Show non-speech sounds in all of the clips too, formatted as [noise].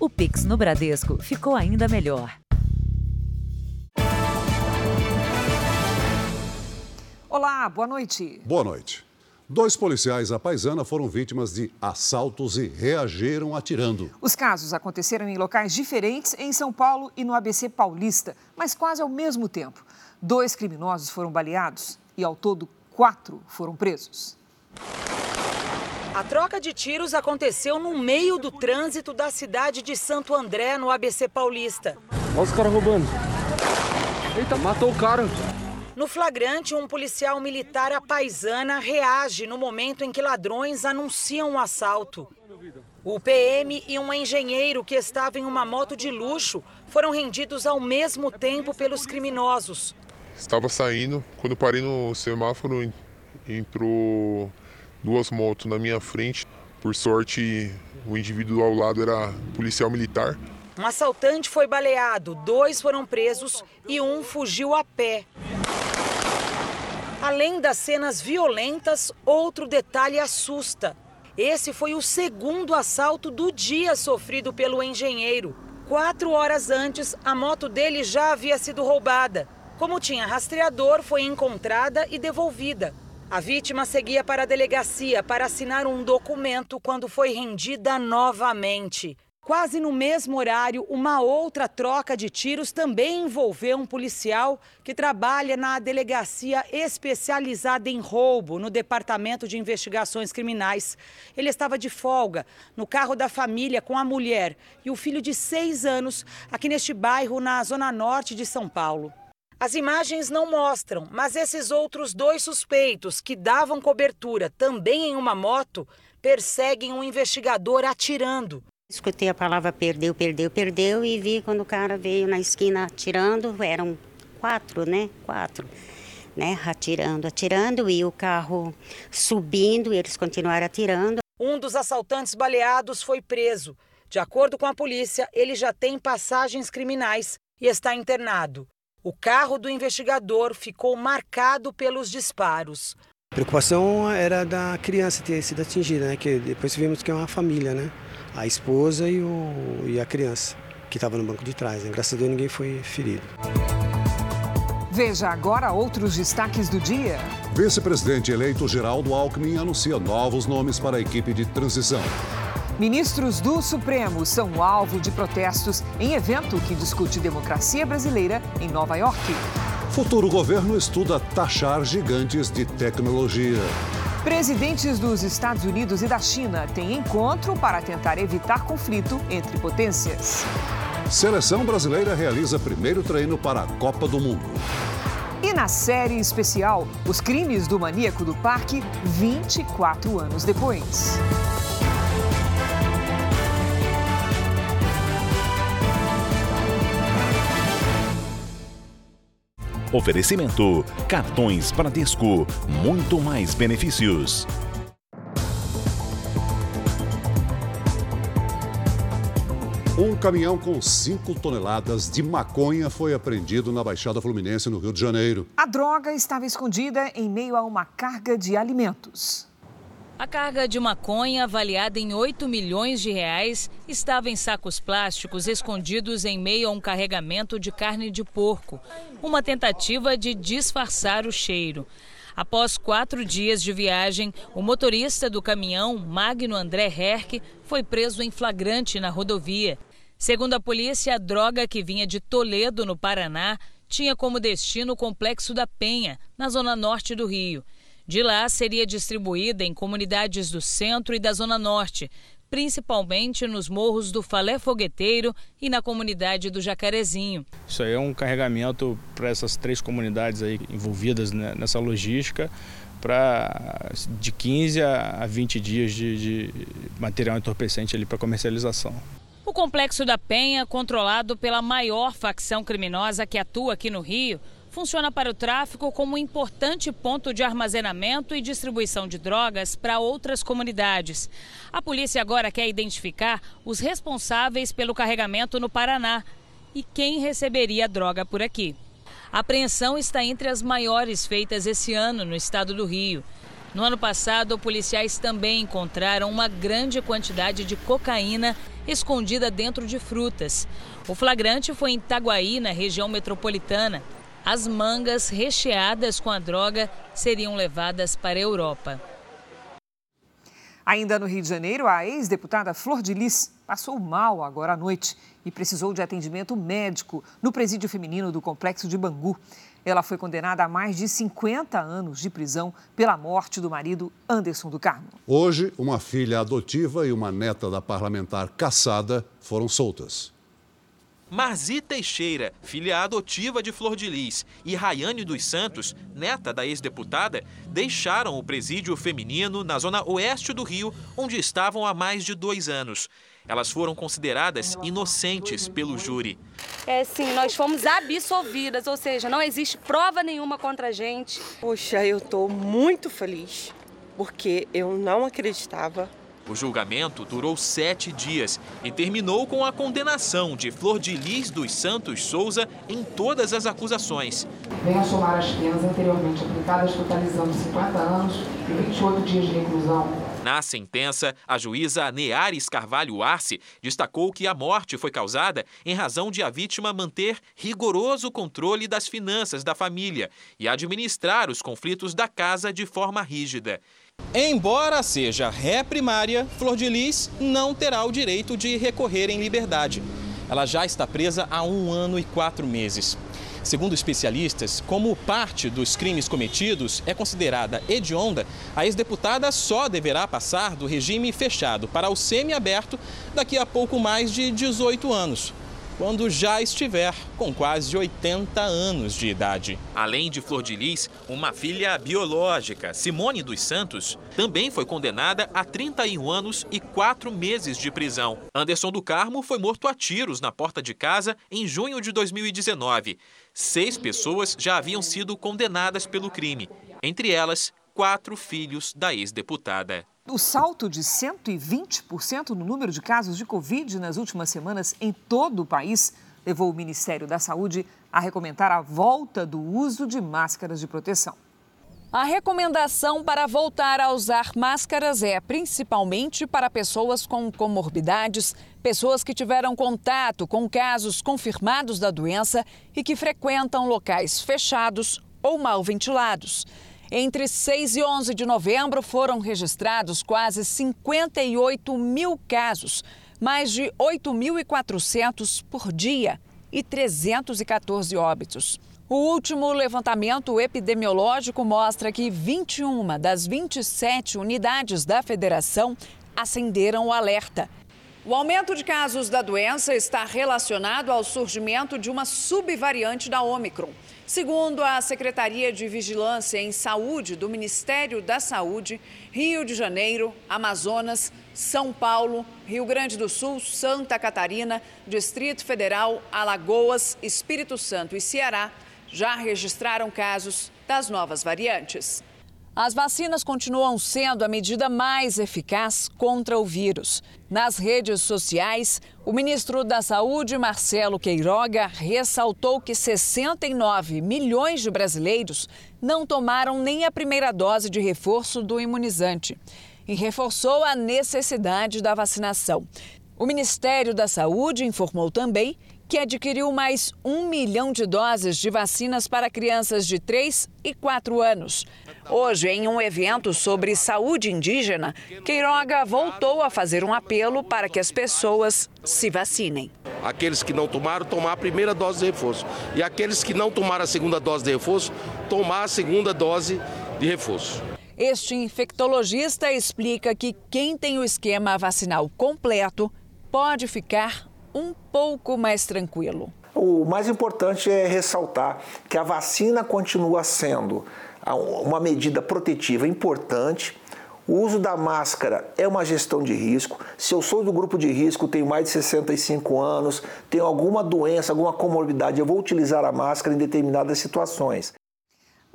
O Pix no Bradesco ficou ainda melhor. Olá, boa noite. Boa noite. Dois policiais à paisana foram vítimas de assaltos e reagiram atirando. Os casos aconteceram em locais diferentes em São Paulo e no ABC Paulista, mas quase ao mesmo tempo. Dois criminosos foram baleados e, ao todo, quatro foram presos. A troca de tiros aconteceu no meio do trânsito da cidade de Santo André, no ABC Paulista. Olha os caras roubando. Eita, matou o cara. No flagrante, um policial militar à paisana reage no momento em que ladrões anunciam o um assalto. O PM e um engenheiro que estava em uma moto de luxo foram rendidos ao mesmo tempo pelos criminosos. Estava saindo, quando parei no semáforo, entrou duas motos na minha frente. Por sorte, o indivíduo ao lado era policial militar. Um assaltante foi baleado, dois foram presos e um fugiu a pé. Além das cenas violentas, outro detalhe assusta. Esse foi o segundo assalto do dia sofrido pelo engenheiro. Quatro horas antes, a moto dele já havia sido roubada. Como tinha rastreador, foi encontrada e devolvida. A vítima seguia para a delegacia para assinar um documento quando foi rendida novamente. Quase no mesmo horário, uma outra troca de tiros também envolveu um policial que trabalha na delegacia especializada em roubo no Departamento de Investigações Criminais. Ele estava de folga no carro da família com a mulher e o filho de seis anos aqui neste bairro na zona norte de São Paulo. As imagens não mostram, mas esses outros dois suspeitos que davam cobertura também em uma moto perseguem um investigador atirando. Escutei a palavra perdeu, perdeu, perdeu e vi quando o cara veio na esquina atirando, eram quatro, né? Quatro, né? Atirando, atirando e o carro subindo, e eles continuaram atirando. Um dos assaltantes baleados foi preso. De acordo com a polícia, ele já tem passagens criminais e está internado. O carro do investigador ficou marcado pelos disparos. A preocupação era da criança ter sido atingida, né? Que depois vimos que é uma família, né? A esposa e, o, e a criança que estava no banco de trás. Né? Graças a Deus ninguém foi ferido. Veja agora outros destaques do dia. Vice-presidente eleito Geraldo Alckmin anuncia novos nomes para a equipe de transição. Ministros do Supremo são alvo de protestos em evento que discute democracia brasileira em Nova York. Futuro governo estuda taxar gigantes de tecnologia. Presidentes dos Estados Unidos e da China têm encontro para tentar evitar conflito entre potências. Seleção brasileira realiza primeiro treino para a Copa do Mundo. E na série especial, os crimes do maníaco do parque 24 anos depois. Oferecimento: cartões Bradesco, muito mais benefícios. Um caminhão com 5 toneladas de maconha foi apreendido na Baixada Fluminense, no Rio de Janeiro. A droga estava escondida em meio a uma carga de alimentos. A carga de maconha, avaliada em 8 milhões de reais, estava em sacos plásticos escondidos em meio a um carregamento de carne de porco. Uma tentativa de disfarçar o cheiro. Após quatro dias de viagem, o motorista do caminhão, Magno André Herck, foi preso em flagrante na rodovia. Segundo a polícia, a droga que vinha de Toledo, no Paraná, tinha como destino o Complexo da Penha, na zona norte do Rio. De lá, seria distribuída em comunidades do centro e da zona norte, principalmente nos morros do Falé Fogueteiro e na comunidade do Jacarezinho. Isso aí é um carregamento para essas três comunidades aí envolvidas nessa logística para de 15 a 20 dias de, de material entorpecente ali para comercialização. O Complexo da Penha, controlado pela maior facção criminosa que atua aqui no Rio, funciona para o tráfico como um importante ponto de armazenamento e distribuição de drogas para outras comunidades. A polícia agora quer identificar os responsáveis pelo carregamento no Paraná e quem receberia a droga por aqui. A apreensão está entre as maiores feitas esse ano no estado do Rio. No ano passado, policiais também encontraram uma grande quantidade de cocaína escondida dentro de frutas. O flagrante foi em Itaguaí, na região metropolitana. As mangas recheadas com a droga seriam levadas para a Europa. Ainda no Rio de Janeiro, a ex-deputada Flor de Lis passou mal agora à noite e precisou de atendimento médico no presídio feminino do complexo de Bangu. Ela foi condenada a mais de 50 anos de prisão pela morte do marido Anderson do Carmo. Hoje, uma filha adotiva e uma neta da parlamentar caçada foram soltas. Marzi Teixeira, filha adotiva de Flor de Lis, e Rayane dos Santos, neta da ex-deputada, deixaram o presídio feminino na zona oeste do Rio, onde estavam há mais de dois anos. Elas foram consideradas inocentes pelo júri. É sim, nós fomos absolvidas, ou seja, não existe prova nenhuma contra a gente. Poxa, eu estou muito feliz, porque eu não acreditava o julgamento durou sete dias e terminou com a condenação de Flor de Lis dos Santos Souza em todas as acusações. Venho a somar as penas anteriormente aplicadas, totalizando 50 anos e 28 dias de reclusão. Na sentença, a juíza Neares Carvalho Arce destacou que a morte foi causada em razão de a vítima manter rigoroso controle das finanças da família e administrar os conflitos da casa de forma rígida. Embora seja ré primária, Flor de Lis não terá o direito de recorrer em liberdade. Ela já está presa há um ano e quatro meses. Segundo especialistas, como parte dos crimes cometidos é considerada hedionda, a ex-deputada só deverá passar do regime fechado para o semiaberto daqui a pouco mais de 18 anos quando já estiver com quase 80 anos de idade. Além de Flor de Lis, uma filha biológica, Simone dos Santos, também foi condenada a 31 anos e 4 meses de prisão. Anderson do Carmo foi morto a tiros na porta de casa em junho de 2019. Seis pessoas já haviam sido condenadas pelo crime, entre elas, quatro filhos da ex-deputada. O salto de 120% no número de casos de Covid nas últimas semanas em todo o país levou o Ministério da Saúde a recomendar a volta do uso de máscaras de proteção. A recomendação para voltar a usar máscaras é principalmente para pessoas com comorbidades, pessoas que tiveram contato com casos confirmados da doença e que frequentam locais fechados ou mal ventilados. Entre 6 e 11 de novembro foram registrados quase 58 mil casos, mais de 8.400 por dia e 314 óbitos. O último levantamento epidemiológico mostra que 21 das 27 unidades da federação acenderam o alerta. O aumento de casos da doença está relacionado ao surgimento de uma subvariante da Omicron. Segundo a Secretaria de Vigilância em Saúde do Ministério da Saúde, Rio de Janeiro, Amazonas, São Paulo, Rio Grande do Sul, Santa Catarina, Distrito Federal, Alagoas, Espírito Santo e Ceará já registraram casos das novas variantes. As vacinas continuam sendo a medida mais eficaz contra o vírus. Nas redes sociais, o ministro da Saúde, Marcelo Queiroga, ressaltou que 69 milhões de brasileiros não tomaram nem a primeira dose de reforço do imunizante e reforçou a necessidade da vacinação. O Ministério da Saúde informou também que adquiriu mais um milhão de doses de vacinas para crianças de 3 e 4 anos. Hoje, em um evento sobre saúde indígena, Queiroga voltou a fazer um apelo para que as pessoas se vacinem. Aqueles que não tomaram, tomar a primeira dose de reforço. E aqueles que não tomaram a segunda dose de reforço, tomar a segunda dose de reforço. Este infectologista explica que quem tem o esquema vacinal completo pode ficar um pouco mais tranquilo. O mais importante é ressaltar que a vacina continua sendo uma medida protetiva importante. O uso da máscara é uma gestão de risco. Se eu sou do grupo de risco, tenho mais de 65 anos, tenho alguma doença, alguma comorbidade, eu vou utilizar a máscara em determinadas situações.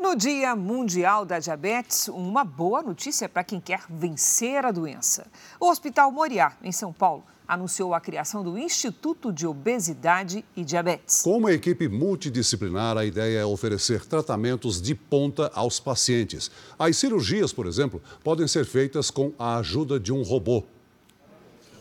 No Dia Mundial da Diabetes, uma boa notícia para quem quer vencer a doença. O Hospital Moriá, em São Paulo, anunciou a criação do Instituto de Obesidade e Diabetes. Com uma equipe multidisciplinar, a ideia é oferecer tratamentos de ponta aos pacientes. As cirurgias, por exemplo, podem ser feitas com a ajuda de um robô.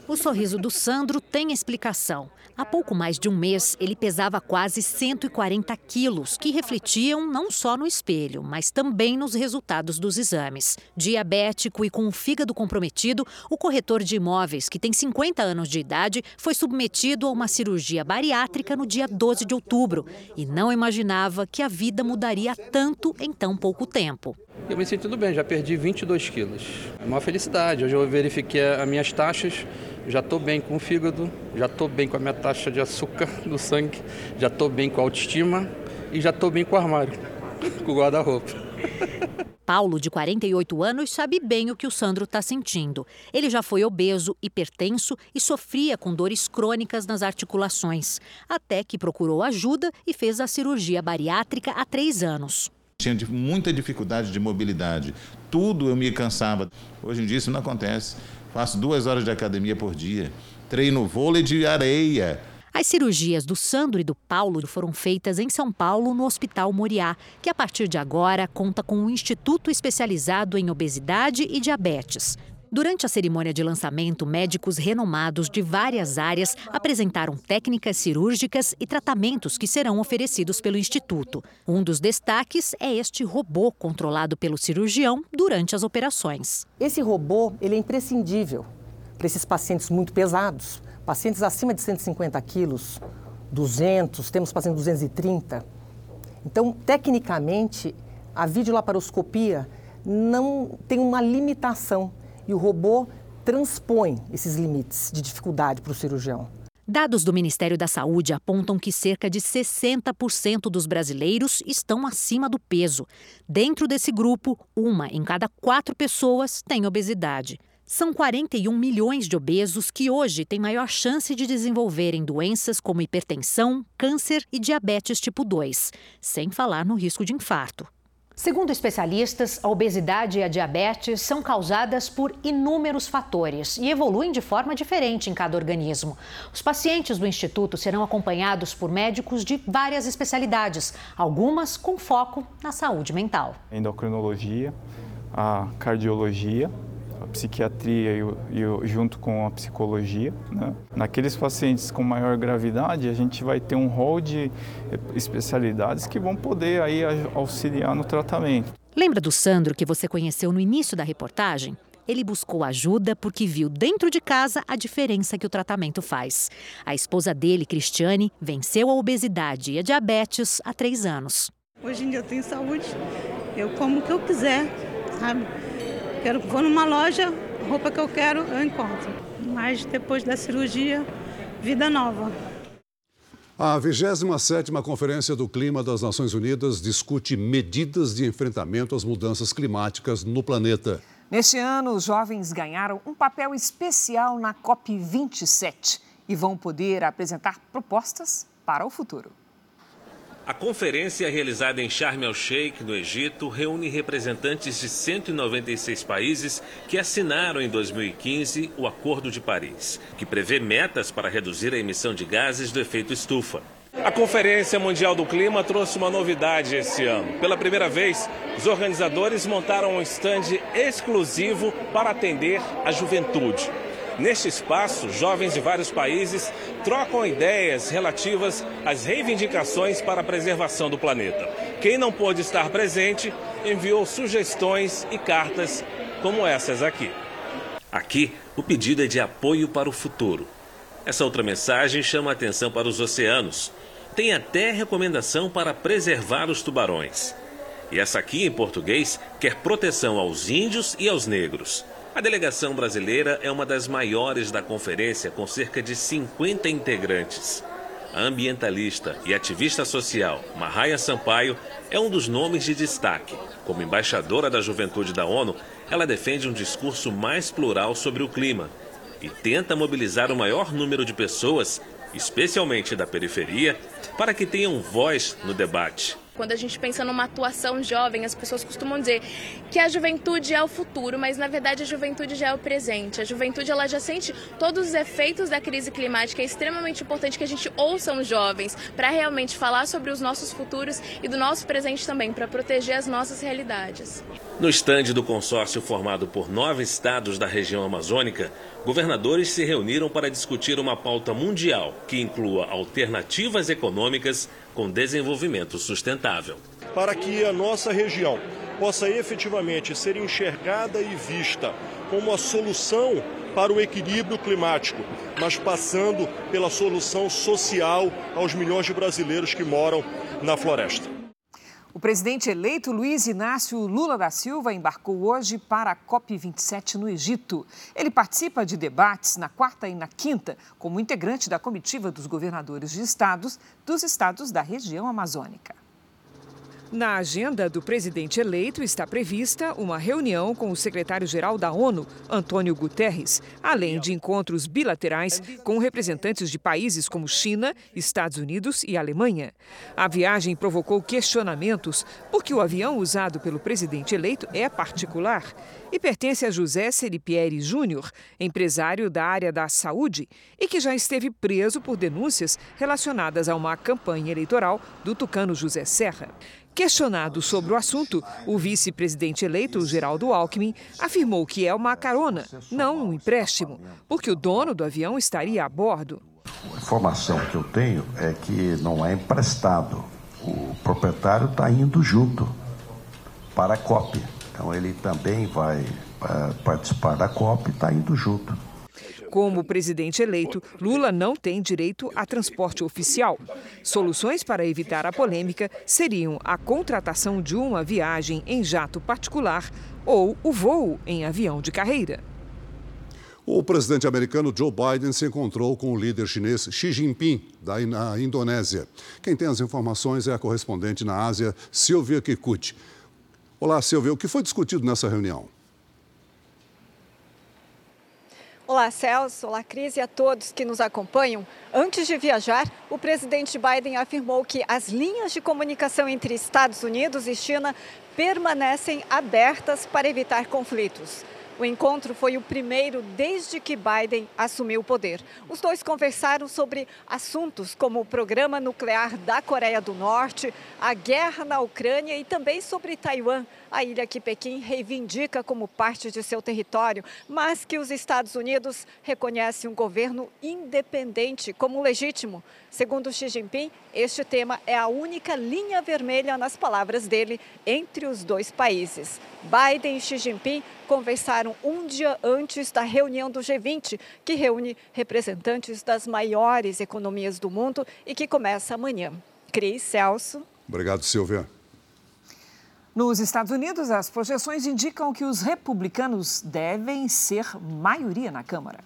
O sorriso do Sandro tem explicação. Há pouco mais de um mês, ele pesava quase 140 quilos, que refletiam não só no espelho, mas também nos resultados dos exames. Diabético e com o fígado comprometido, o corretor de imóveis, que tem 50 anos de idade, foi submetido a uma cirurgia bariátrica no dia 12 de outubro e não imaginava que a vida mudaria tanto em tão pouco tempo. Eu me sinto tudo bem, já perdi 22 quilos. É uma felicidade. Hoje eu verifiquei as minhas taxas, já estou bem com o fígado, já estou bem com a minha taxa de açúcar no sangue, já estou bem com a autoestima e já estou bem com o armário, [laughs] com o guarda-roupa. [laughs] Paulo, de 48 anos, sabe bem o que o Sandro está sentindo. Ele já foi obeso, hipertenso e sofria com dores crônicas nas articulações, até que procurou ajuda e fez a cirurgia bariátrica há três anos. Tinha muita dificuldade de mobilidade, tudo eu me cansava. Hoje em dia isso não acontece. Faço duas horas de academia por dia, treino vôlei de areia. As cirurgias do Sandro e do Paulo foram feitas em São Paulo, no Hospital Moriá, que a partir de agora conta com um instituto especializado em obesidade e diabetes. Durante a cerimônia de lançamento, médicos renomados de várias áreas apresentaram técnicas cirúrgicas e tratamentos que serão oferecidos pelo Instituto. Um dos destaques é este robô controlado pelo cirurgião durante as operações. Esse robô ele é imprescindível para esses pacientes muito pesados, pacientes acima de 150 quilos, 200, temos pacientes 230. Então, tecnicamente, a videolaparoscopia não tem uma limitação e o robô transpõe esses limites de dificuldade para o cirurgião. Dados do Ministério da Saúde apontam que cerca de 60% dos brasileiros estão acima do peso. Dentro desse grupo, uma em cada quatro pessoas tem obesidade. São 41 milhões de obesos que hoje têm maior chance de desenvolverem doenças como hipertensão, câncer e diabetes tipo 2, sem falar no risco de infarto. Segundo especialistas, a obesidade e a diabetes são causadas por inúmeros fatores e evoluem de forma diferente em cada organismo. Os pacientes do Instituto serão acompanhados por médicos de várias especialidades, algumas com foco na saúde mental. Endocrinologia, a cardiologia, a psiquiatria e, o, e o, junto com a psicologia. Né? Naqueles pacientes com maior gravidade, a gente vai ter um rol de especialidades que vão poder aí auxiliar no tratamento. Lembra do Sandro que você conheceu no início da reportagem? Ele buscou ajuda porque viu dentro de casa a diferença que o tratamento faz. A esposa dele, Cristiane, venceu a obesidade e a diabetes há três anos. Hoje em dia eu tenho saúde, eu como o que eu quiser, sabe? Quero, vou numa loja, roupa que eu quero, eu encontro. Mas depois da cirurgia, vida nova. A 27ª Conferência do Clima das Nações Unidas discute medidas de enfrentamento às mudanças climáticas no planeta. Neste ano, os jovens ganharam um papel especial na COP27 e vão poder apresentar propostas para o futuro. A conferência realizada em Sharm el-Sheikh, no Egito, reúne representantes de 196 países que assinaram em 2015 o Acordo de Paris, que prevê metas para reduzir a emissão de gases do efeito estufa. A Conferência Mundial do Clima trouxe uma novidade esse ano. Pela primeira vez, os organizadores montaram um estande exclusivo para atender a juventude. Neste espaço, jovens de vários países trocam ideias relativas às reivindicações para a preservação do planeta. Quem não pôde estar presente enviou sugestões e cartas como essas aqui. Aqui, o pedido é de apoio para o futuro. Essa outra mensagem chama a atenção para os oceanos. Tem até recomendação para preservar os tubarões. E essa aqui, em português, quer proteção aos índios e aos negros. A delegação brasileira é uma das maiores da conferência, com cerca de 50 integrantes. A ambientalista e ativista social Mahaya Sampaio é um dos nomes de destaque. Como embaixadora da juventude da ONU, ela defende um discurso mais plural sobre o clima e tenta mobilizar o maior número de pessoas, especialmente da periferia, para que tenham voz no debate. Quando a gente pensa numa atuação jovem, as pessoas costumam dizer que a juventude é o futuro, mas na verdade a juventude já é o presente. A juventude ela já sente todos os efeitos da crise climática. É extremamente importante que a gente ouça os jovens para realmente falar sobre os nossos futuros e do nosso presente também, para proteger as nossas realidades. No estande do consórcio formado por nove estados da região amazônica, governadores se reuniram para discutir uma pauta mundial que inclua alternativas econômicas com desenvolvimento sustentável. Para que a nossa região possa efetivamente ser enxergada e vista como a solução para o equilíbrio climático, mas passando pela solução social aos milhões de brasileiros que moram na floresta. O presidente eleito Luiz Inácio Lula da Silva embarcou hoje para a COP27 no Egito. Ele participa de debates na quarta e na quinta como integrante da comitiva dos governadores de estados dos estados da região amazônica. Na agenda do presidente eleito está prevista uma reunião com o secretário-geral da ONU, Antônio Guterres, além de encontros bilaterais com representantes de países como China, Estados Unidos e Alemanha. A viagem provocou questionamentos porque o avião usado pelo presidente eleito é particular e pertence a José Seripieri Júnior, empresário da área da saúde e que já esteve preso por denúncias relacionadas a uma campanha eleitoral do tucano José Serra. Questionado sobre o assunto, o vice-presidente eleito, Geraldo Alckmin, afirmou que é uma carona, não um empréstimo, porque o dono do avião estaria a bordo. A informação que eu tenho é que não é emprestado. O proprietário está indo junto para a COP. Então ele também vai uh, participar da COP e está indo junto. Como presidente eleito, Lula não tem direito a transporte oficial. Soluções para evitar a polêmica seriam a contratação de uma viagem em jato particular ou o voo em avião de carreira. O presidente americano Joe Biden se encontrou com o líder chinês Xi Jinping, da na Indonésia. Quem tem as informações é a correspondente na Ásia, Silvia Kikuchi. Olá, Silvia, o que foi discutido nessa reunião? Olá, Celso. Olá, Cris e a todos que nos acompanham. Antes de viajar, o presidente Biden afirmou que as linhas de comunicação entre Estados Unidos e China permanecem abertas para evitar conflitos. O encontro foi o primeiro desde que Biden assumiu o poder. Os dois conversaram sobre assuntos como o programa nuclear da Coreia do Norte, a guerra na Ucrânia e também sobre Taiwan, a ilha que Pequim reivindica como parte de seu território, mas que os Estados Unidos reconhecem um governo independente como legítimo. Segundo Xi Jinping, este tema é a única linha vermelha, nas palavras dele, entre os dois países. Biden e Xi Jinping conversaram um dia antes da reunião do G20, que reúne representantes das maiores economias do mundo e que começa amanhã. Cris Celso. Obrigado, Silvia. Nos Estados Unidos, as projeções indicam que os republicanos devem ser maioria na Câmara.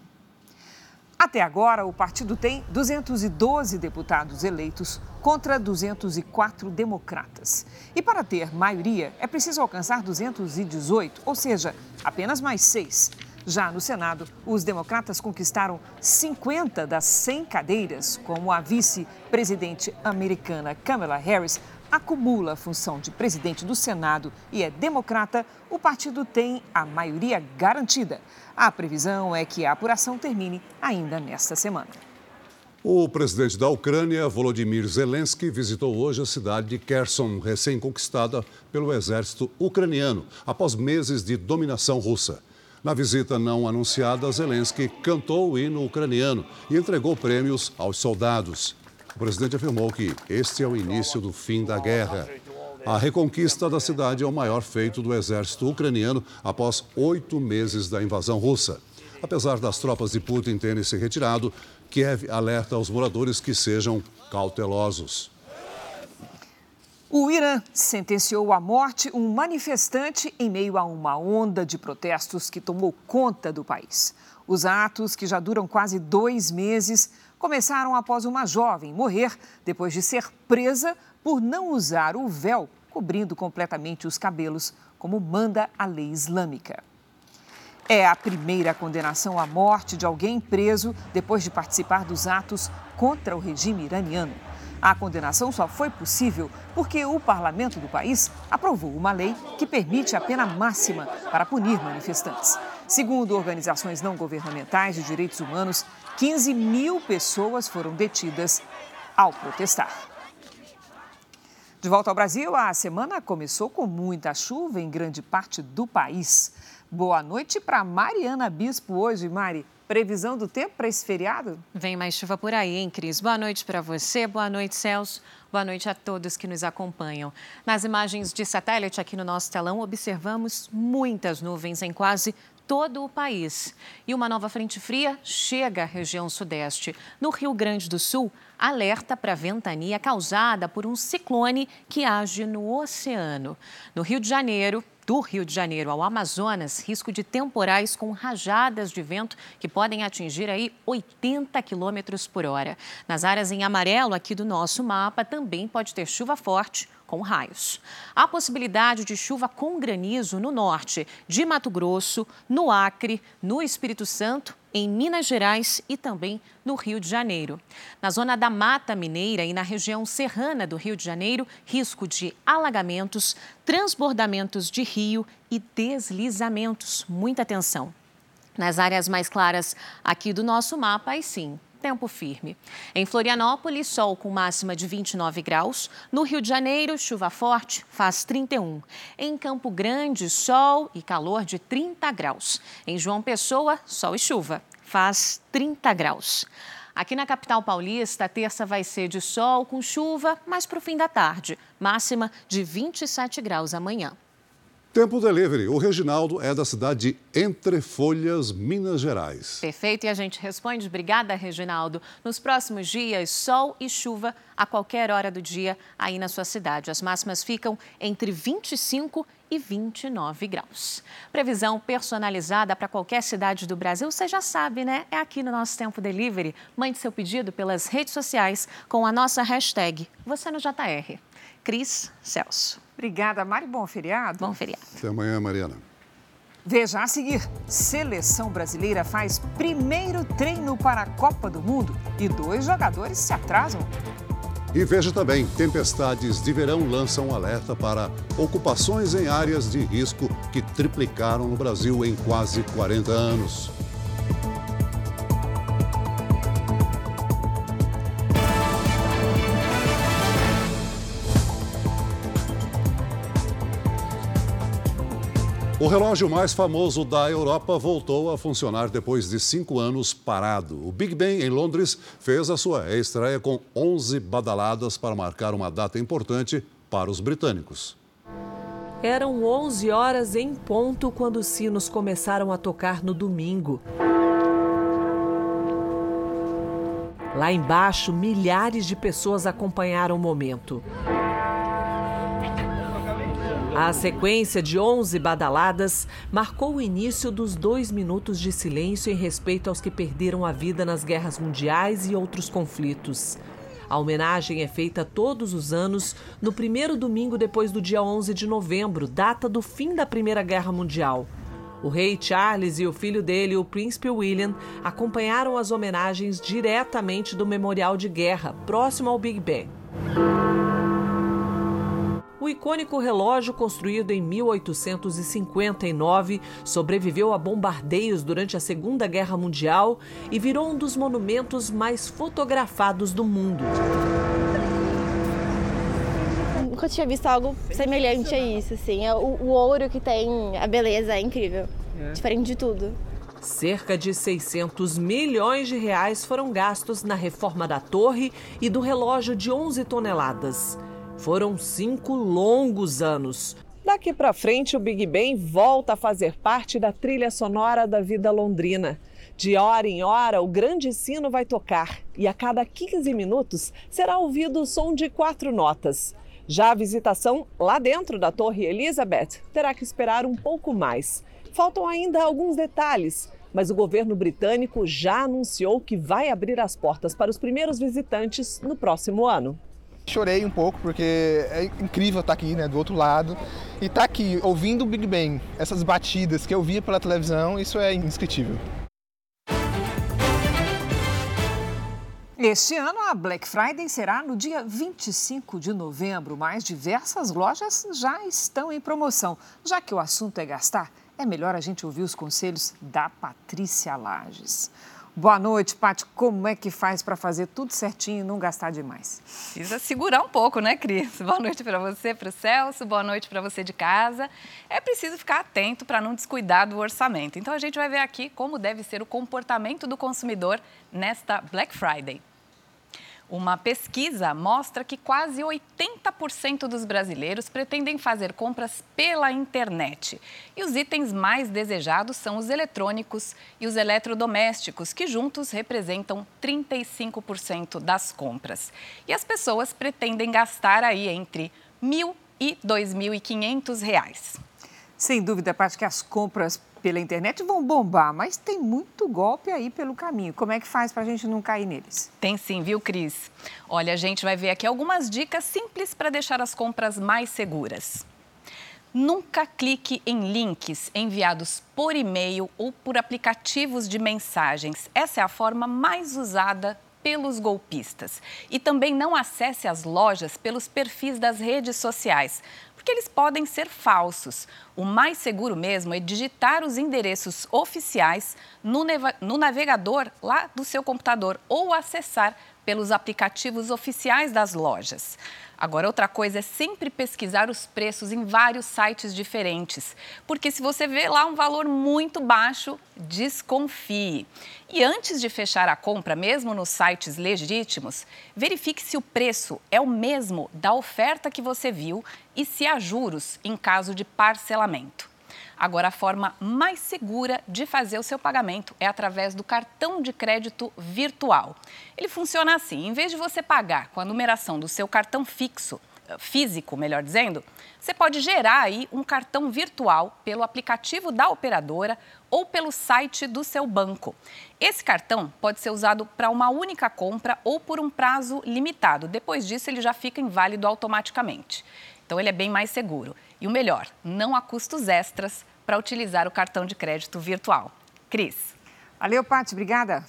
Até agora, o partido tem 212 deputados eleitos contra 204 democratas. E para ter maioria, é preciso alcançar 218, ou seja, apenas mais seis. Já no Senado, os democratas conquistaram 50 das 100 cadeiras, como a vice-presidente americana Kamala Harris acumula a função de presidente do Senado e é democrata, o partido tem a maioria garantida. A previsão é que a apuração termine ainda nesta semana. O presidente da Ucrânia, Volodymyr Zelensky, visitou hoje a cidade de Kherson, recém-conquistada pelo exército ucraniano, após meses de dominação russa. Na visita não anunciada, Zelensky cantou o hino ucraniano e entregou prêmios aos soldados. O presidente afirmou que este é o início do fim da guerra. A reconquista da cidade é o maior feito do exército ucraniano após oito meses da invasão russa. Apesar das tropas de Putin terem se retirado, Kiev alerta aos moradores que sejam cautelosos. O Irã sentenciou à morte um manifestante em meio a uma onda de protestos que tomou conta do país. Os atos, que já duram quase dois meses, começaram após uma jovem morrer depois de ser presa por não usar o véu cobrindo completamente os cabelos, como manda a lei islâmica. É a primeira condenação à morte de alguém preso depois de participar dos atos contra o regime iraniano. A condenação só foi possível porque o parlamento do país aprovou uma lei que permite a pena máxima para punir manifestantes. Segundo organizações não governamentais de direitos humanos, 15 mil pessoas foram detidas ao protestar. De volta ao Brasil, a semana começou com muita chuva em grande parte do país. Boa noite para Mariana Bispo hoje, Mari. Previsão do tempo para esse feriado? Vem mais chuva por aí, hein, Cris? Boa noite para você, boa noite, Celso. Boa noite a todos que nos acompanham. Nas imagens de satélite aqui no nosso telão, observamos muitas nuvens em quase todo o país. E uma nova frente fria chega à região sudeste. No Rio Grande do Sul, alerta para ventania causada por um ciclone que age no oceano. No Rio de Janeiro, do Rio de Janeiro ao Amazonas, risco de temporais com rajadas de vento que podem atingir aí 80 quilômetros por hora. Nas áreas em amarelo aqui do nosso mapa também pode ter chuva forte com raios. Há possibilidade de chuva com granizo no norte de Mato Grosso, no Acre, no Espírito Santo, em Minas Gerais e também no Rio de Janeiro. Na zona da Mata Mineira e na região serrana do Rio de Janeiro, risco de alagamentos, transbordamentos de rio e deslizamentos. Muita atenção. Nas áreas mais claras aqui do nosso mapa, aí sim, tempo firme. Em Florianópolis, sol com máxima de 29 graus. No Rio de Janeiro, chuva forte, faz 31. Em Campo Grande, sol e calor de 30 graus. Em João Pessoa, sol e chuva, faz 30 graus. Aqui na capital paulista, a terça vai ser de sol com chuva, mas para o fim da tarde. Máxima de 27 graus amanhã. Tempo Delivery. O Reginaldo é da cidade de Entre Folhas, Minas Gerais. Perfeito, e a gente responde. Obrigada, Reginaldo. Nos próximos dias, sol e chuva a qualquer hora do dia aí na sua cidade. As máximas ficam entre 25 e 29 graus. Previsão personalizada para qualquer cidade do Brasil, você já sabe, né? É aqui no nosso Tempo Delivery. Mande seu pedido pelas redes sociais com a nossa hashtag Você no JR. Cris Celso. Obrigada, Mari. Bom feriado. Bom feriado. Até amanhã, Mariana. Veja a seguir: seleção brasileira faz primeiro treino para a Copa do Mundo e dois jogadores se atrasam. E veja também: tempestades de verão lançam um alerta para ocupações em áreas de risco que triplicaram no Brasil em quase 40 anos. O relógio mais famoso da Europa voltou a funcionar depois de cinco anos parado. O Big Ben, em Londres, fez a sua estreia com 11 badaladas para marcar uma data importante para os britânicos. Eram 11 horas em ponto quando os sinos começaram a tocar no domingo. Lá embaixo, milhares de pessoas acompanharam o momento. A sequência de 11 badaladas marcou o início dos dois minutos de silêncio em respeito aos que perderam a vida nas guerras mundiais e outros conflitos. A homenagem é feita todos os anos no primeiro domingo depois do dia 11 de novembro, data do fim da Primeira Guerra Mundial. O rei Charles e o filho dele, o príncipe William, acompanharam as homenagens diretamente do Memorial de Guerra, próximo ao Big Ben. O icônico relógio, construído em 1859, sobreviveu a bombardeios durante a Segunda Guerra Mundial e virou um dos monumentos mais fotografados do mundo. Nunca tinha visto algo semelhante a isso, assim. É o, o ouro que tem, a beleza é incrível. É. Diferente de tudo. Cerca de 600 milhões de reais foram gastos na reforma da torre e do relógio de 11 toneladas. Foram cinco longos anos. Daqui para frente, o Big Ben volta a fazer parte da trilha sonora da vida londrina. De hora em hora, o grande sino vai tocar e a cada 15 minutos será ouvido o som de quatro notas. Já a visitação lá dentro da Torre Elizabeth terá que esperar um pouco mais. Faltam ainda alguns detalhes, mas o governo britânico já anunciou que vai abrir as portas para os primeiros visitantes no próximo ano. Chorei um pouco porque é incrível estar aqui, né, do outro lado e estar aqui ouvindo o Big Bang, essas batidas que eu via pela televisão, isso é indescritível. Este ano, a Black Friday será no dia 25 de novembro, mas diversas lojas já estão em promoção. Já que o assunto é gastar, é melhor a gente ouvir os conselhos da Patrícia Lages. Boa noite, Paty. Como é que faz para fazer tudo certinho e não gastar demais? Precisa segurar um pouco, né, Cris? [laughs] Boa noite para você, para o Celso, boa noite para você de casa. É preciso ficar atento para não descuidar do orçamento. Então a gente vai ver aqui como deve ser o comportamento do consumidor nesta Black Friday. Uma pesquisa mostra que quase 80% dos brasileiros pretendem fazer compras pela internet. E os itens mais desejados são os eletrônicos e os eletrodomésticos, que juntos representam 35% das compras. E as pessoas pretendem gastar aí entre 1.000 e R$ 2.500. Sem dúvida, Paty, que as compras pela internet vão bombar, mas tem muito golpe aí pelo caminho. Como é que faz para a gente não cair neles? Tem sim, viu, Cris? Olha, a gente vai ver aqui algumas dicas simples para deixar as compras mais seguras. Nunca clique em links enviados por e-mail ou por aplicativos de mensagens. Essa é a forma mais usada pelos golpistas. E também não acesse as lojas pelos perfis das redes sociais, porque eles podem ser falsos. O mais seguro mesmo é digitar os endereços oficiais no, no navegador lá do seu computador ou acessar pelos aplicativos oficiais das lojas. Agora, outra coisa é sempre pesquisar os preços em vários sites diferentes, porque se você vê lá um valor muito baixo, desconfie. E antes de fechar a compra, mesmo nos sites legítimos, verifique se o preço é o mesmo da oferta que você viu e se há juros em caso de parcelamento. Agora, a forma mais segura de fazer o seu pagamento é através do cartão de crédito virtual. Ele funciona assim: em vez de você pagar com a numeração do seu cartão fixo, eh, físico, melhor dizendo, você pode gerar aí um cartão virtual pelo aplicativo da operadora ou pelo site do seu banco. Esse cartão pode ser usado para uma única compra ou por um prazo limitado. Depois disso, ele já fica inválido automaticamente. Então, ele é bem mais seguro. E o melhor, não há custos extras para utilizar o cartão de crédito virtual. Cris. Valeu, Paty. Obrigada.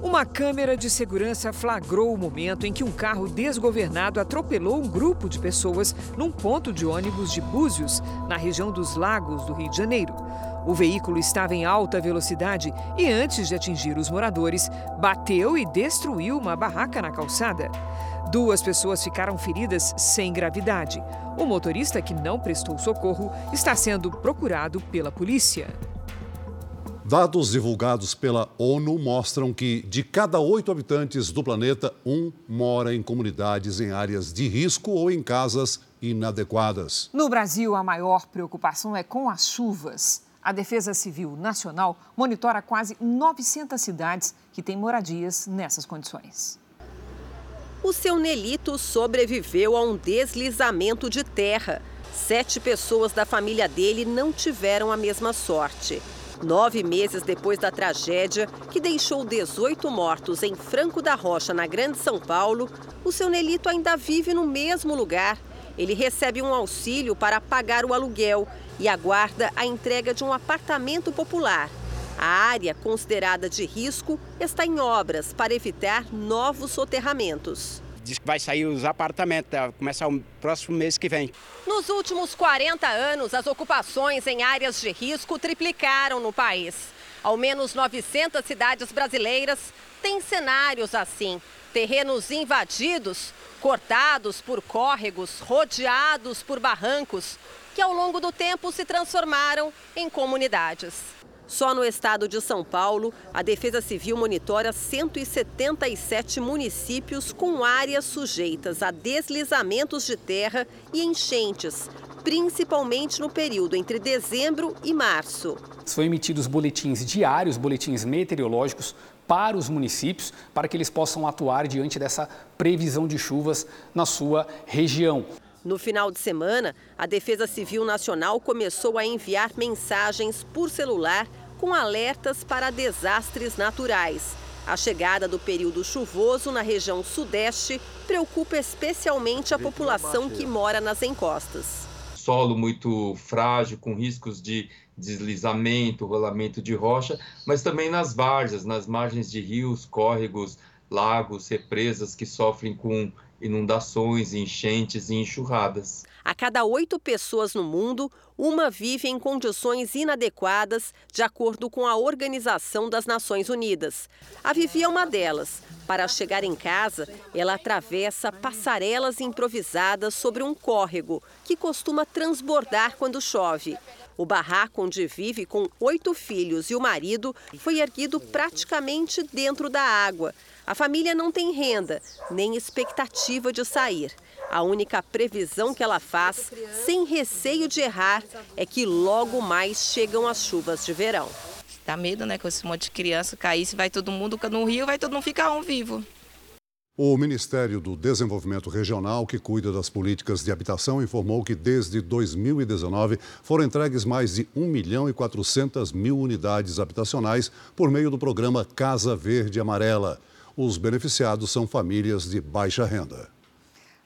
Uma câmera de segurança flagrou o momento em que um carro desgovernado atropelou um grupo de pessoas num ponto de ônibus de Búzios, na região dos Lagos do Rio de Janeiro. O veículo estava em alta velocidade e, antes de atingir os moradores, bateu e destruiu uma barraca na calçada. Duas pessoas ficaram feridas sem gravidade. O motorista que não prestou socorro está sendo procurado pela polícia. Dados divulgados pela ONU mostram que, de cada oito habitantes do planeta, um mora em comunidades em áreas de risco ou em casas inadequadas. No Brasil, a maior preocupação é com as chuvas. A Defesa Civil Nacional monitora quase 900 cidades que têm moradias nessas condições. O seu Nelito sobreviveu a um deslizamento de terra. Sete pessoas da família dele não tiveram a mesma sorte. Nove meses depois da tragédia, que deixou 18 mortos em Franco da Rocha, na Grande São Paulo, o seu Nelito ainda vive no mesmo lugar. Ele recebe um auxílio para pagar o aluguel e aguarda a entrega de um apartamento popular. A área considerada de risco está em obras para evitar novos soterramentos. Diz que vai sair os apartamentos, vai começar o próximo mês que vem. Nos últimos 40 anos, as ocupações em áreas de risco triplicaram no país. Ao menos 900 cidades brasileiras têm cenários assim: terrenos invadidos, cortados por córregos, rodeados por barrancos, que ao longo do tempo se transformaram em comunidades. Só no estado de São Paulo, a Defesa Civil monitora 177 municípios com áreas sujeitas a deslizamentos de terra e enchentes, principalmente no período entre dezembro e março. São emitidos boletins diários, boletins meteorológicos para os municípios, para que eles possam atuar diante dessa previsão de chuvas na sua região. No final de semana, a Defesa Civil Nacional começou a enviar mensagens por celular com alertas para desastres naturais. A chegada do período chuvoso na região sudeste preocupa especialmente a população que mora nas encostas. Solo muito frágil, com riscos de deslizamento, rolamento de rocha, mas também nas várzeas, nas margens de rios, córregos, lagos, represas que sofrem com inundações, enchentes e enxurradas. A cada oito pessoas no mundo, uma vive em condições inadequadas, de acordo com a Organização das Nações Unidas. A Vivi é uma delas. Para chegar em casa, ela atravessa passarelas improvisadas sobre um córrego, que costuma transbordar quando chove. O barraco onde vive com oito filhos e o marido foi erguido praticamente dentro da água. A família não tem renda, nem expectativa de sair. A única previsão que ela faz, sem receio de errar, é que logo mais chegam as chuvas de verão. Dá medo, né? Com esse monte de criança cair, se vai todo mundo no rio, vai todo mundo ficar um vivo. O Ministério do Desenvolvimento Regional, que cuida das políticas de habitação, informou que desde 2019 foram entregues mais de 1 milhão e 400 mil unidades habitacionais por meio do programa Casa Verde Amarela. Os beneficiados são famílias de baixa renda.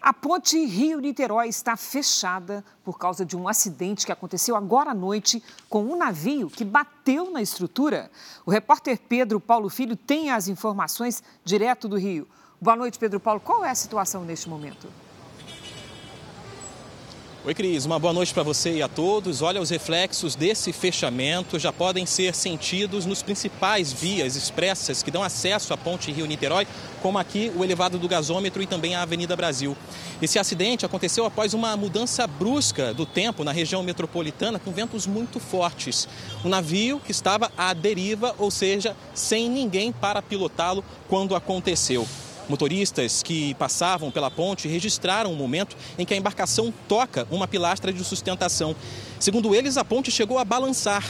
A ponte Rio-Niterói está fechada por causa de um acidente que aconteceu agora à noite com um navio que bateu na estrutura. O repórter Pedro Paulo Filho tem as informações direto do Rio. Boa noite, Pedro Paulo. Qual é a situação neste momento? Oi, Cris. Uma boa noite para você e a todos. Olha, os reflexos desse fechamento já podem ser sentidos nos principais vias expressas que dão acesso à ponte Rio-Niterói, como aqui o elevado do gasômetro e também a Avenida Brasil. Esse acidente aconteceu após uma mudança brusca do tempo na região metropolitana com ventos muito fortes. O navio que estava à deriva, ou seja, sem ninguém para pilotá-lo quando aconteceu. Motoristas que passavam pela ponte registraram o momento em que a embarcação toca uma pilastra de sustentação. Segundo eles, a ponte chegou a balançar.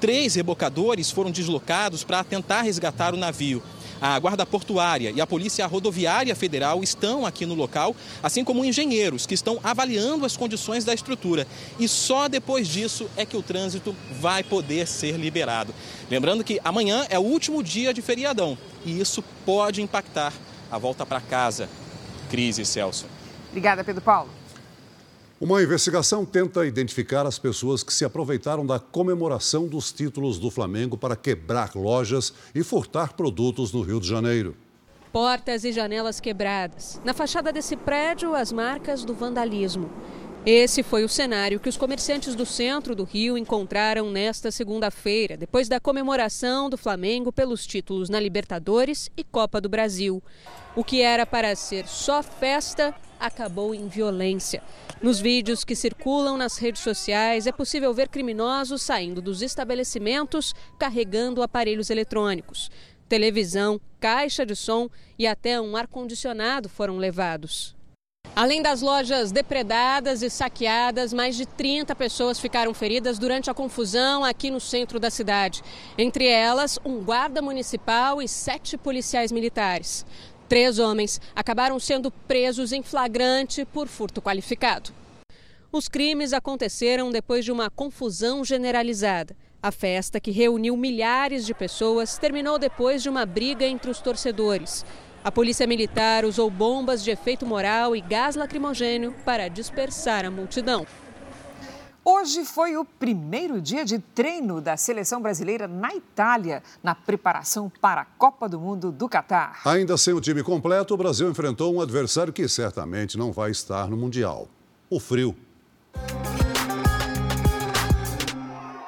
Três rebocadores foram deslocados para tentar resgatar o navio. A Guarda Portuária e a Polícia Rodoviária Federal estão aqui no local, assim como engenheiros que estão avaliando as condições da estrutura. E só depois disso é que o trânsito vai poder ser liberado. Lembrando que amanhã é o último dia de feriadão e isso pode impactar a volta para casa. Crise, Celso. Obrigada, Pedro Paulo. Uma investigação tenta identificar as pessoas que se aproveitaram da comemoração dos títulos do Flamengo para quebrar lojas e furtar produtos no Rio de Janeiro. Portas e janelas quebradas. Na fachada desse prédio, as marcas do vandalismo. Esse foi o cenário que os comerciantes do centro do Rio encontraram nesta segunda-feira, depois da comemoração do Flamengo pelos títulos na Libertadores e Copa do Brasil. O que era para ser só festa acabou em violência. Nos vídeos que circulam nas redes sociais, é possível ver criminosos saindo dos estabelecimentos carregando aparelhos eletrônicos. Televisão, caixa de som e até um ar-condicionado foram levados. Além das lojas depredadas e saqueadas, mais de 30 pessoas ficaram feridas durante a confusão aqui no centro da cidade. Entre elas, um guarda municipal e sete policiais militares. Três homens acabaram sendo presos em flagrante por furto qualificado. Os crimes aconteceram depois de uma confusão generalizada. A festa, que reuniu milhares de pessoas, terminou depois de uma briga entre os torcedores. A polícia militar usou bombas de efeito moral e gás lacrimogênio para dispersar a multidão. Hoje foi o primeiro dia de treino da seleção brasileira na Itália, na preparação para a Copa do Mundo do Catar. Ainda sem o time completo, o Brasil enfrentou um adversário que certamente não vai estar no Mundial: o frio.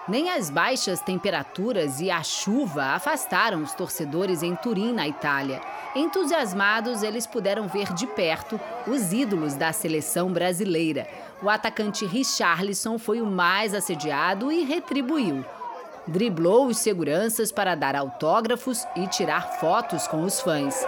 Nem as baixas temperaturas e a chuva afastaram os torcedores em Turim, na Itália. Entusiasmados, eles puderam ver de perto os ídolos da seleção brasileira. O atacante Richarlison foi o mais assediado e retribuiu. Driblou os seguranças para dar autógrafos e tirar fotos com os fãs.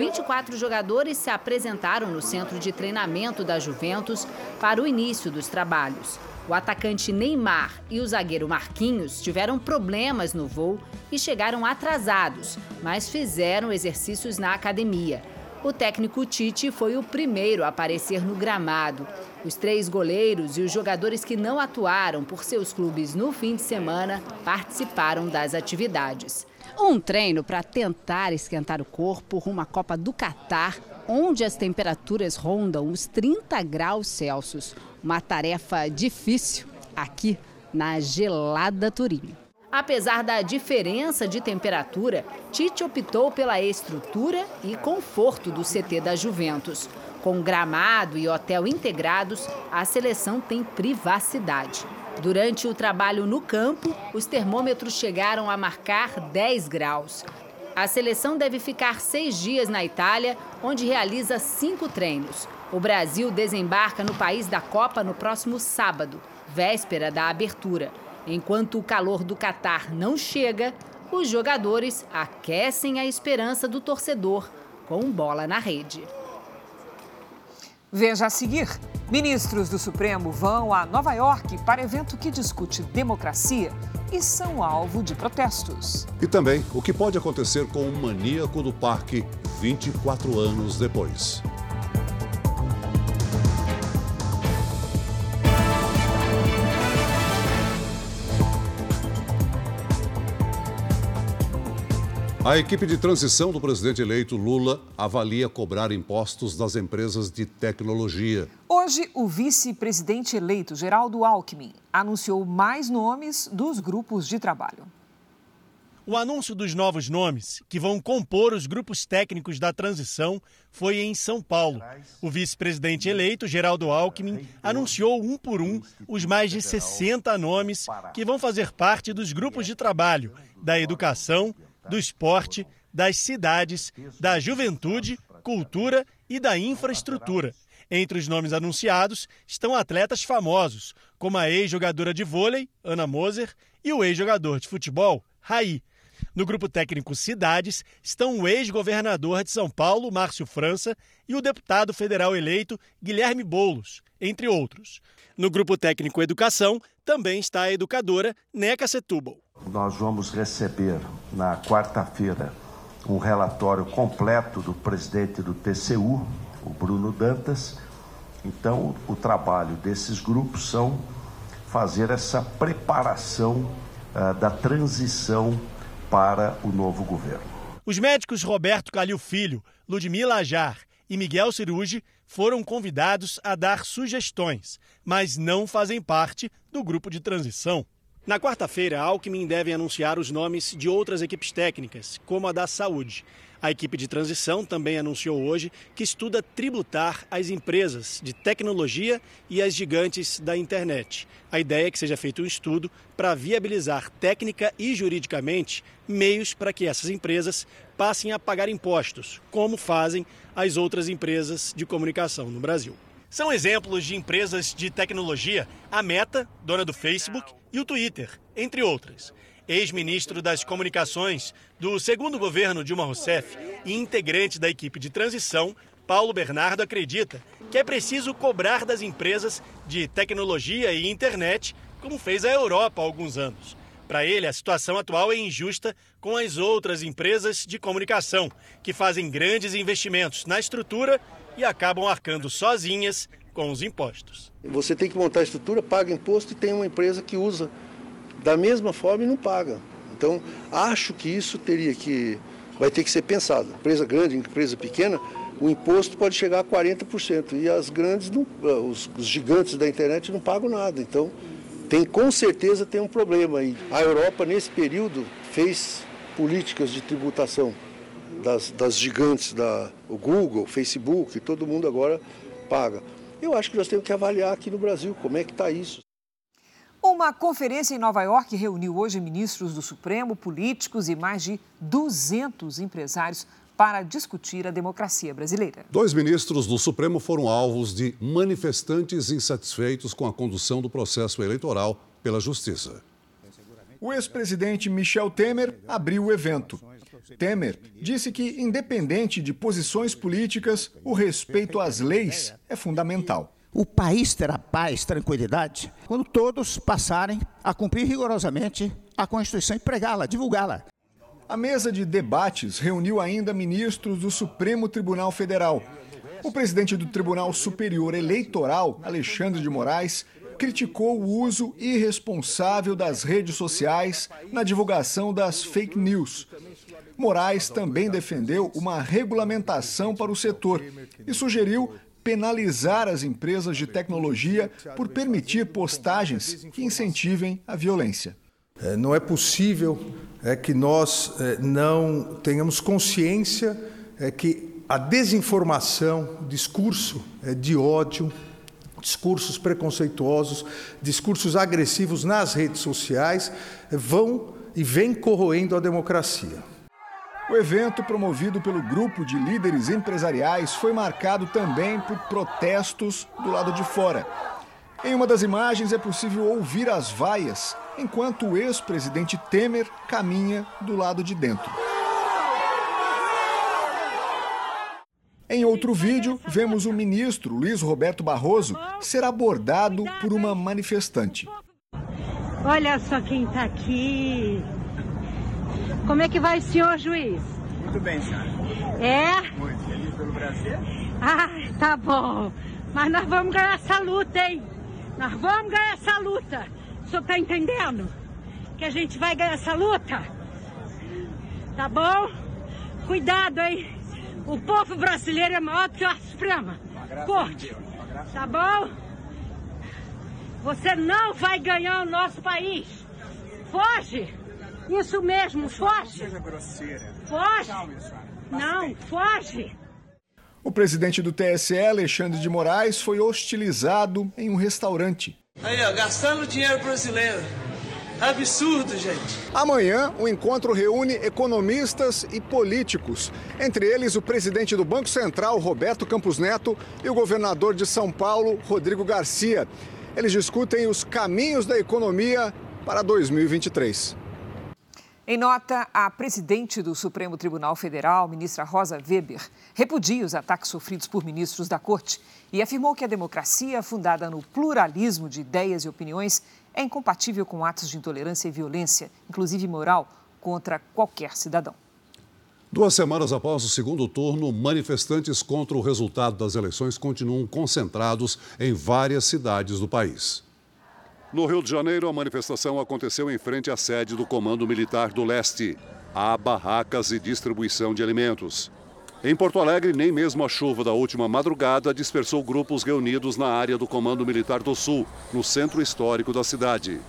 24 jogadores se apresentaram no centro de treinamento da Juventus para o início dos trabalhos. O atacante Neymar e o zagueiro Marquinhos tiveram problemas no voo e chegaram atrasados, mas fizeram exercícios na academia. O técnico Tite foi o primeiro a aparecer no gramado. Os três goleiros e os jogadores que não atuaram por seus clubes no fim de semana participaram das atividades. Um treino para tentar esquentar o corpo rumo à Copa do Catar, onde as temperaturas rondam os 30 graus Celsius. Uma tarefa difícil aqui na gelada Turim. Apesar da diferença de temperatura, Tite optou pela estrutura e conforto do CT da Juventus. Com gramado e hotel integrados, a seleção tem privacidade. Durante o trabalho no campo, os termômetros chegaram a marcar 10 graus. A seleção deve ficar seis dias na Itália, onde realiza cinco treinos. O Brasil desembarca no país da Copa no próximo sábado, véspera da abertura. Enquanto o calor do Catar não chega, os jogadores aquecem a esperança do torcedor com bola na rede. Veja a seguir: ministros do Supremo vão a Nova York para evento que discute democracia e são alvo de protestos. E também o que pode acontecer com o maníaco do parque 24 anos depois. A equipe de transição do presidente eleito Lula avalia cobrar impostos das empresas de tecnologia. Hoje, o vice-presidente eleito Geraldo Alckmin anunciou mais nomes dos grupos de trabalho. O anúncio dos novos nomes, que vão compor os grupos técnicos da transição, foi em São Paulo. O vice-presidente eleito, Geraldo Alckmin, anunciou um por um os mais de 60 nomes que vão fazer parte dos grupos de trabalho da educação, do esporte, das cidades, da juventude, cultura e da infraestrutura. Entre os nomes anunciados estão atletas famosos, como a ex-jogadora de vôlei, Ana Moser, e o ex-jogador de futebol, Raí. No grupo técnico Cidades estão o ex-governador de São Paulo, Márcio França, e o deputado federal eleito Guilherme Boulos, entre outros. No grupo técnico Educação também está a educadora Neca Setúbal. Nós vamos receber na quarta-feira um relatório completo do presidente do TCU, o Bruno Dantas. Então, o trabalho desses grupos são fazer essa preparação uh, da transição para o novo governo. Os médicos Roberto Calil Filho, Ludmila Ajar e Miguel Cirugi foram convidados a dar sugestões, mas não fazem parte do grupo de transição. Na quarta-feira, Alckmin deve anunciar os nomes de outras equipes técnicas, como a da saúde. A equipe de transição também anunciou hoje que estuda tributar as empresas de tecnologia e as gigantes da internet. A ideia é que seja feito um estudo para viabilizar técnica e juridicamente meios para que essas empresas passem a pagar impostos, como fazem as outras empresas de comunicação no Brasil. São exemplos de empresas de tecnologia a Meta, dona do Facebook, e o Twitter, entre outras. Ex-ministro das Comunicações do segundo governo Dilma Rousseff e integrante da equipe de transição, Paulo Bernardo acredita que é preciso cobrar das empresas de tecnologia e internet, como fez a Europa há alguns anos. Para ele, a situação atual é injusta com as outras empresas de comunicação, que fazem grandes investimentos na estrutura e acabam arcando sozinhas com os impostos. Você tem que montar a estrutura, paga imposto e tem uma empresa que usa da mesma forma e não paga. Então, acho que isso teria que vai ter que ser pensado. Empresa grande, empresa pequena, o imposto pode chegar a 40% e as grandes, não, os, os gigantes da internet não pagam nada. Então, tem com certeza tem um problema. E a Europa nesse período fez políticas de tributação das, das gigantes, da, o Google, Facebook, todo mundo agora paga. Eu acho que nós temos que avaliar aqui no Brasil como é que está isso. Uma conferência em Nova York reuniu hoje ministros do Supremo, políticos e mais de 200 empresários para discutir a democracia brasileira. Dois ministros do Supremo foram alvos de manifestantes insatisfeitos com a condução do processo eleitoral pela Justiça. O ex-presidente Michel Temer abriu o evento. Temer disse que, independente de posições políticas, o respeito às leis é fundamental. O país terá paz, tranquilidade, quando todos passarem a cumprir rigorosamente a Constituição e pregá-la, divulgá-la. A mesa de debates reuniu ainda ministros do Supremo Tribunal Federal. O presidente do Tribunal Superior Eleitoral, Alexandre de Moraes, criticou o uso irresponsável das redes sociais na divulgação das fake news Moraes também defendeu uma regulamentação para o setor e sugeriu penalizar as empresas de tecnologia por permitir postagens que incentivem a violência. É, não é possível é, que nós é, não tenhamos consciência é, que a desinformação, discurso é, de ódio, discursos preconceituosos, discursos agressivos nas redes sociais é, vão e vêm corroendo a democracia. O evento, promovido pelo grupo de líderes empresariais, foi marcado também por protestos do lado de fora. Em uma das imagens é possível ouvir as vaias enquanto o ex-presidente Temer caminha do lado de dentro. Em outro vídeo, vemos o ministro Luiz Roberto Barroso ser abordado por uma manifestante. Olha só quem está aqui. Como é que vai, senhor juiz? Muito bem, senhora. É? Muito feliz pelo Brasil. Ah, tá bom. Mas nós vamos ganhar essa luta, hein? Nós vamos ganhar essa luta. O senhor tá entendendo? Que a gente vai ganhar essa luta? Tá bom? Cuidado, hein? O povo brasileiro é maior do que a Suprema. Corte. Tá bom? Você não vai ganhar o nosso país. Foge! Isso mesmo, foge. Foge. Não, foge. O presidente do TSE, Alexandre de Moraes, foi hostilizado em um restaurante. Aí, ó, gastando dinheiro brasileiro. Absurdo, gente. Amanhã, o encontro reúne economistas e políticos, entre eles o presidente do Banco Central, Roberto Campos Neto, e o governador de São Paulo, Rodrigo Garcia. Eles discutem os caminhos da economia para 2023. Em nota, a presidente do Supremo Tribunal Federal, ministra Rosa Weber, repudia os ataques sofridos por ministros da corte e afirmou que a democracia, fundada no pluralismo de ideias e opiniões, é incompatível com atos de intolerância e violência, inclusive moral, contra qualquer cidadão. Duas semanas após o segundo turno, manifestantes contra o resultado das eleições continuam concentrados em várias cidades do país. No Rio de Janeiro, a manifestação aconteceu em frente à sede do Comando Militar do Leste. Há barracas e distribuição de alimentos. Em Porto Alegre, nem mesmo a chuva da última madrugada dispersou grupos reunidos na área do Comando Militar do Sul, no centro histórico da cidade.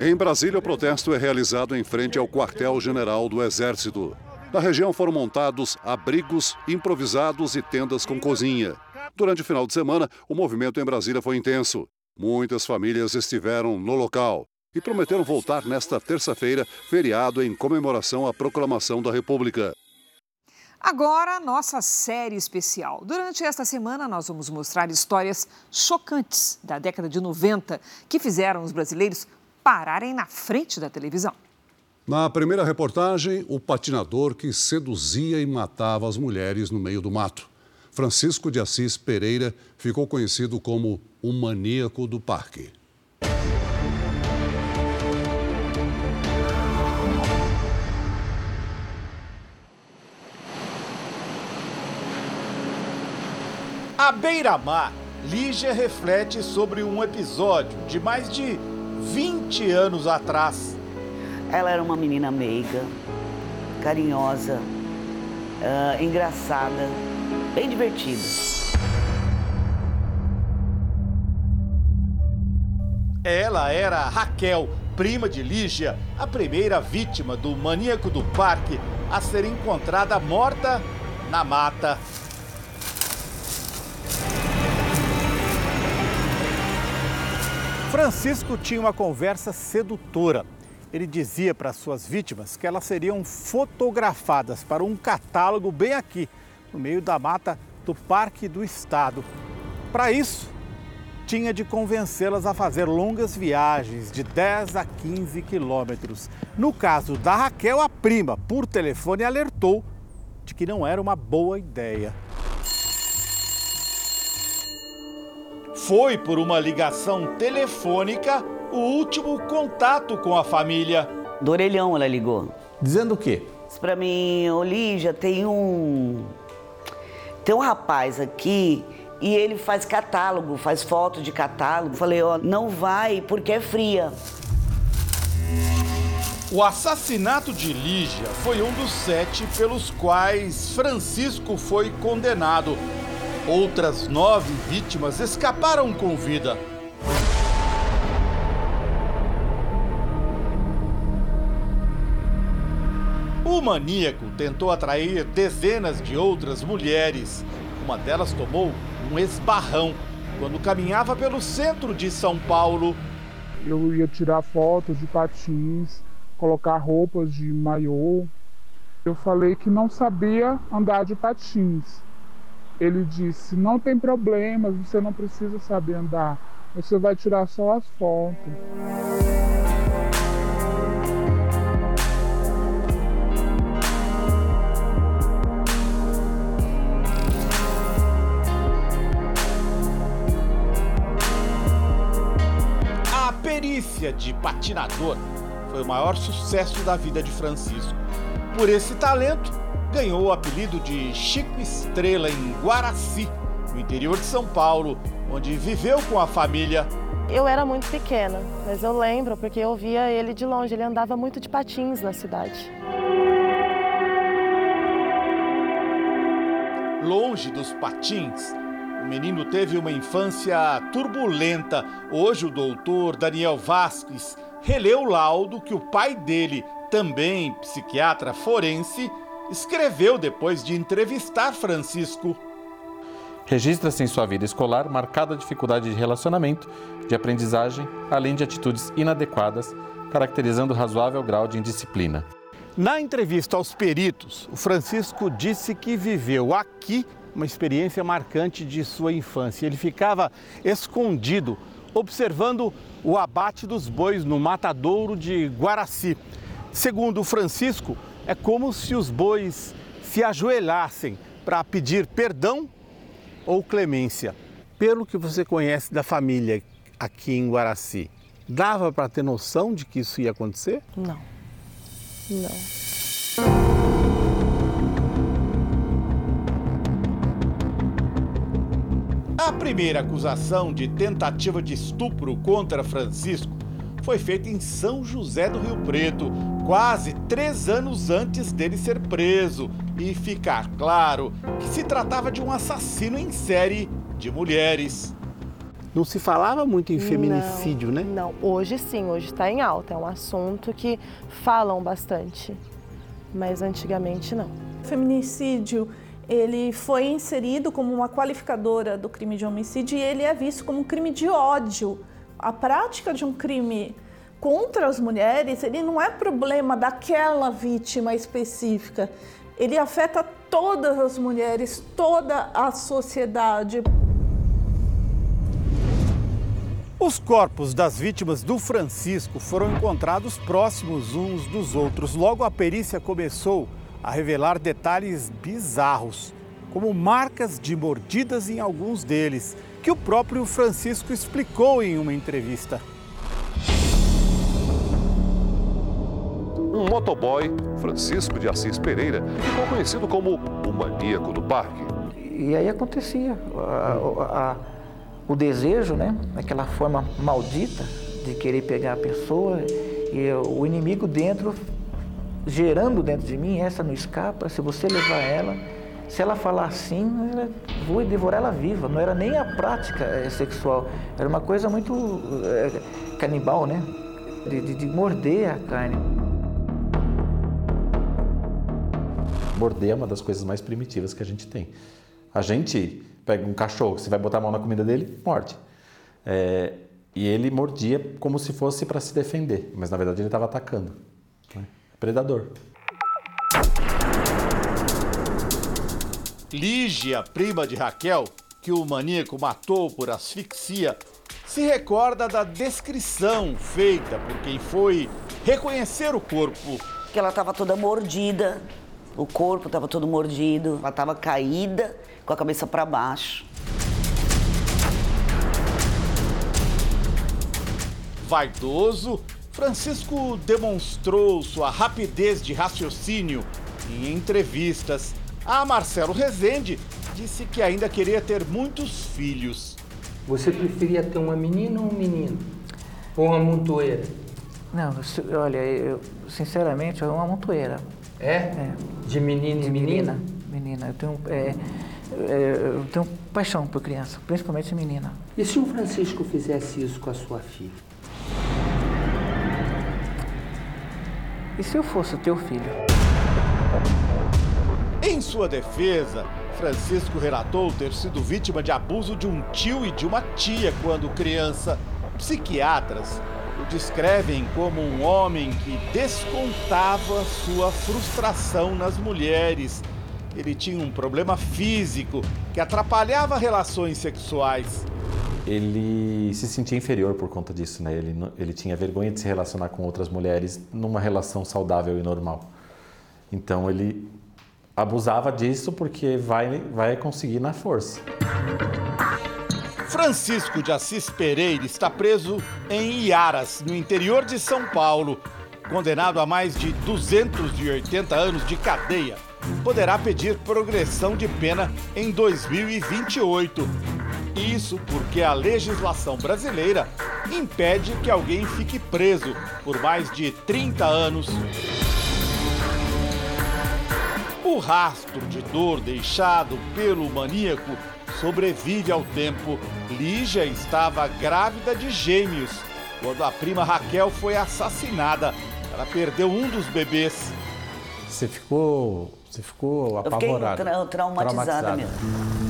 Em Brasília, o protesto é realizado em frente ao quartel-general do Exército. Na região foram montados abrigos improvisados e tendas com cozinha. Durante o final de semana, o movimento em Brasília foi intenso. Muitas famílias estiveram no local e prometeram voltar nesta terça-feira, feriado em comemoração à proclamação da República. Agora, nossa série especial. Durante esta semana, nós vamos mostrar histórias chocantes da década de 90 que fizeram os brasileiros pararem na frente da televisão. Na primeira reportagem, o patinador que seduzia e matava as mulheres no meio do mato. Francisco de Assis Pereira ficou conhecido como o maníaco do parque. À beira-mar, Lígia reflete sobre um episódio de mais de 20 anos atrás. Ela era uma menina meiga, carinhosa, uh, engraçada, bem divertida. Ela era Raquel, prima de Lígia, a primeira vítima do maníaco do parque a ser encontrada morta na mata. Francisco tinha uma conversa sedutora. Ele dizia para suas vítimas que elas seriam fotografadas para um catálogo bem aqui, no meio da mata do Parque do Estado. Para isso, tinha de convencê-las a fazer longas viagens de 10 a 15 quilômetros. No caso da Raquel, a prima, por telefone, alertou de que não era uma boa ideia. Foi por uma ligação telefônica o último contato com a família. Do orelhão ela ligou. Dizendo o quê? Disse pra mim, ô Lígia, tem um. Tem um rapaz aqui e ele faz catálogo, faz foto de catálogo. Falei, ó, não vai porque é fria. O assassinato de Lígia foi um dos sete pelos quais Francisco foi condenado. Outras nove vítimas escaparam com vida. O maníaco tentou atrair dezenas de outras mulheres. Uma delas tomou um esbarrão quando caminhava pelo centro de São Paulo. Eu ia tirar fotos de patins, colocar roupas de maiô. Eu falei que não sabia andar de patins. Ele disse: Não tem problema, você não precisa saber andar, você vai tirar só as fotos. Perícia de patinador foi o maior sucesso da vida de Francisco. Por esse talento, ganhou o apelido de Chico Estrela em Guaraci, no interior de São Paulo, onde viveu com a família. Eu era muito pequena, mas eu lembro porque eu via ele de longe. Ele andava muito de patins na cidade. Longe dos patins, o menino teve uma infância turbulenta. Hoje, o doutor Daniel Vasques releu o laudo que o pai dele, também psiquiatra forense, escreveu depois de entrevistar Francisco. Registra-se em sua vida escolar marcada dificuldade de relacionamento, de aprendizagem, além de atitudes inadequadas, caracterizando razoável grau de indisciplina. Na entrevista aos peritos, o Francisco disse que viveu aqui uma experiência marcante de sua infância. Ele ficava escondido, observando o abate dos bois no matadouro de Guaraci. Segundo Francisco, é como se os bois se ajoelhassem para pedir perdão ou clemência. Pelo que você conhece da família aqui em Guaraci, dava para ter noção de que isso ia acontecer? Não. Não. A primeira acusação de tentativa de estupro contra Francisco foi feita em São José do Rio Preto, quase três anos antes dele ser preso e ficar claro que se tratava de um assassino em série de mulheres. Não se falava muito em feminicídio, não, né? Não, hoje sim, hoje está em alta. É um assunto que falam bastante, mas antigamente não. Feminicídio ele foi inserido como uma qualificadora do crime de homicídio e ele é visto como um crime de ódio. A prática de um crime contra as mulheres, ele não é problema daquela vítima específica. Ele afeta todas as mulheres, toda a sociedade. Os corpos das vítimas do Francisco foram encontrados próximos uns dos outros. Logo, a perícia começou a revelar detalhes bizarros, como marcas de mordidas em alguns deles, que o próprio Francisco explicou em uma entrevista. Um motoboy, Francisco de Assis Pereira, ficou conhecido como o maníaco do parque. E aí acontecia a, a, o desejo, né? Aquela forma maldita de querer pegar a pessoa e o inimigo dentro, gerando dentro de mim, essa não escapa, se você levar ela, se ela falar assim, vou devorar ela viva. Não era nem a prática é, sexual, era uma coisa muito é, canibal, né? De, de, de morder a carne. Morder é uma das coisas mais primitivas que a gente tem. A gente pega um cachorro, você vai botar a mão na comida dele, morde. É, e ele mordia como se fosse para se defender, mas na verdade ele estava atacando. Predador. Lígia, prima de Raquel, que o maníaco matou por asfixia, se recorda da descrição feita por quem foi reconhecer o corpo. Que ela estava toda mordida, o corpo estava todo mordido, ela estava caída, com a cabeça para baixo. Vaidoso, Francisco demonstrou sua rapidez de raciocínio em entrevistas. A Marcelo Rezende disse que ainda queria ter muitos filhos. Você preferia ter uma menina ou um menino? Ou uma montoeira? Não, olha, eu, sinceramente, é uma montoeira. É? é. De menino de e menina? Menina. Menina. Eu tenho, é, É, eu tenho paixão por criança, principalmente menina. E se o Francisco fizesse isso com a sua filha? E se eu fosse teu filho? Em sua defesa, Francisco relatou ter sido vítima de abuso de um tio e de uma tia quando criança. Psiquiatras o descrevem como um homem que descontava sua frustração nas mulheres. Ele tinha um problema físico que atrapalhava relações sexuais. Ele se sentia inferior por conta disso, né? Ele, ele tinha vergonha de se relacionar com outras mulheres numa relação saudável e normal. Então ele abusava disso porque vai, vai conseguir na força. Francisco de Assis Pereira está preso em Iaras, no interior de São Paulo. Condenado a mais de 280 anos de cadeia, poderá pedir progressão de pena em 2028. Isso porque a legislação brasileira impede que alguém fique preso por mais de 30 anos. O rastro de dor deixado pelo maníaco sobrevive ao tempo. Lígia estava grávida de gêmeos quando a prima Raquel foi assassinada. Ela perdeu um dos bebês. Você ficou, você ficou apavorada? Eu fiquei tra traumatizada, traumatizada mesmo.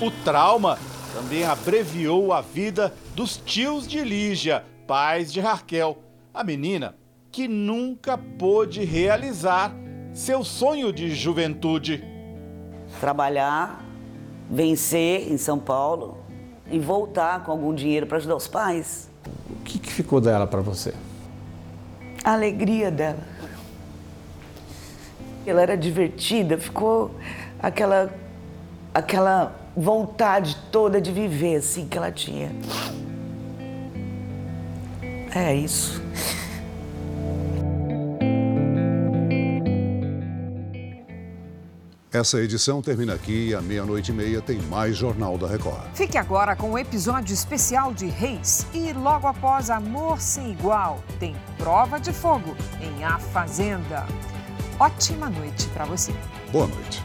O trauma também abreviou a vida dos tios de Lígia, pais de Raquel. A menina que nunca pôde realizar seu sonho de juventude. Trabalhar, vencer em São Paulo e voltar com algum dinheiro para ajudar os pais. O que, que ficou dela para você? A alegria dela. Ela era divertida, ficou aquela aquela vontade toda de viver assim que ela tinha. É isso. Essa edição termina aqui e à meia-noite e meia tem mais Jornal da Record. Fique agora com o um episódio especial de Reis e logo após Amor Sem Igual tem Prova de Fogo em A Fazenda. Ótima noite para você. Boa noite.